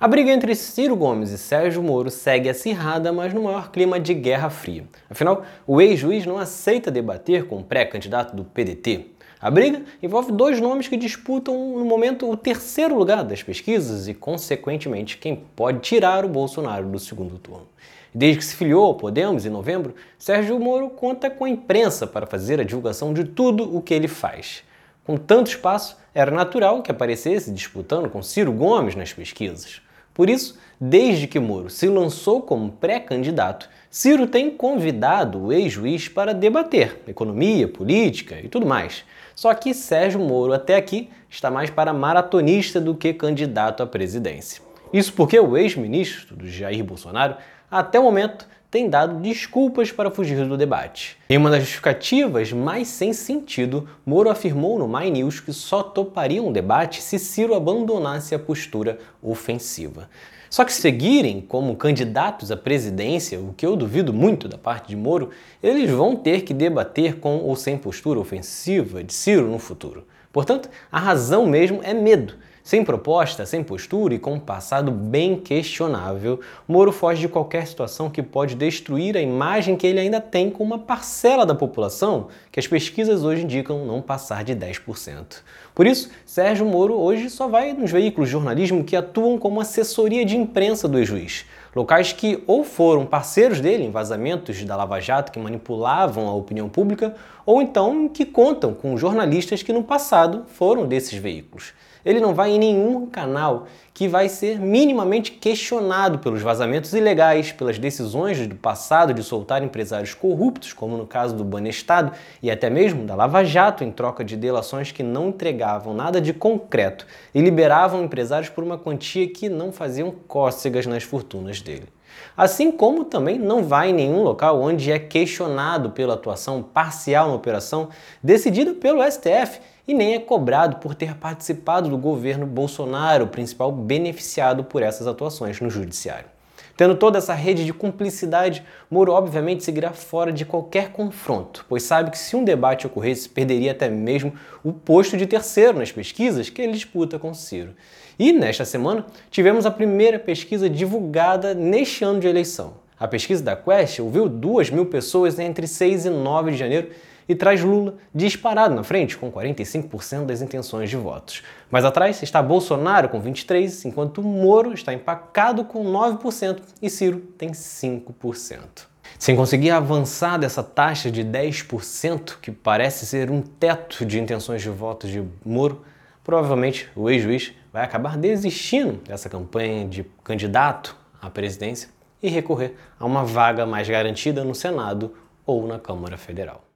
A briga entre Ciro Gomes e Sérgio Moro segue acirrada, mas no maior clima de guerra fria. Afinal, o ex-juiz não aceita debater com o pré-candidato do PDT. A briga envolve dois nomes que disputam no momento o terceiro lugar das pesquisas e, consequentemente, quem pode tirar o Bolsonaro do segundo turno. Desde que se filiou ao Podemos em novembro, Sérgio Moro conta com a imprensa para fazer a divulgação de tudo o que ele faz. Com tanto espaço, era natural que aparecesse disputando com Ciro Gomes nas pesquisas. Por isso, desde que Moro se lançou como pré-candidato, Ciro tem convidado o ex-juiz para debater economia, política e tudo mais. Só que Sérgio Moro, até aqui, está mais para maratonista do que candidato à presidência. Isso porque o ex-ministro do Jair Bolsonaro, até o momento, tem dado desculpas para fugir do debate. Em uma das justificativas mais sem sentido, Moro afirmou no My News que só toparia um debate se Ciro abandonasse a postura ofensiva. Só que seguirem como candidatos à presidência, o que eu duvido muito da parte de Moro, eles vão ter que debater com ou sem postura ofensiva de Ciro no futuro. Portanto, a razão mesmo é medo. Sem proposta, sem postura e com um passado bem questionável, Moro foge de qualquer situação que pode destruir a imagem que ele ainda tem com uma parcela da população que as pesquisas hoje indicam não passar de 10%. Por isso, Sérgio Moro hoje só vai nos veículos de jornalismo que atuam como assessoria de imprensa do ex-juiz, locais que ou foram parceiros dele em vazamentos da Lava Jato que manipulavam a opinião pública, ou então que contam com jornalistas que no passado foram desses veículos ele não vai em nenhum canal que vai ser minimamente questionado pelos vazamentos ilegais, pelas decisões do passado de soltar empresários corruptos, como no caso do Banestado e até mesmo da Lava Jato, em troca de delações que não entregavam nada de concreto e liberavam empresários por uma quantia que não faziam cócegas nas fortunas dele. Assim como também não vai em nenhum local onde é questionado pela atuação parcial na operação decidida pelo STF e nem é cobrado por ter participado do governo Bolsonaro, principal beneficiado por essas atuações no judiciário. Tendo toda essa rede de cumplicidade, Moro obviamente seguirá fora de qualquer confronto, pois sabe que se um debate ocorresse, perderia até mesmo o posto de terceiro nas pesquisas que ele disputa com Ciro. E nesta semana tivemos a primeira pesquisa divulgada neste ano de eleição. A pesquisa da Quest ouviu 2 mil pessoas entre 6 e 9 de janeiro e traz Lula disparado na frente, com 45% das intenções de votos. Mais atrás está Bolsonaro com 23%, enquanto Moro está empacado com 9% e Ciro tem 5%. Sem conseguir avançar dessa taxa de 10%, que parece ser um teto de intenções de votos de Moro, provavelmente o ex-juiz vai acabar desistindo dessa campanha de candidato à presidência e recorrer a uma vaga mais garantida no Senado ou na Câmara Federal.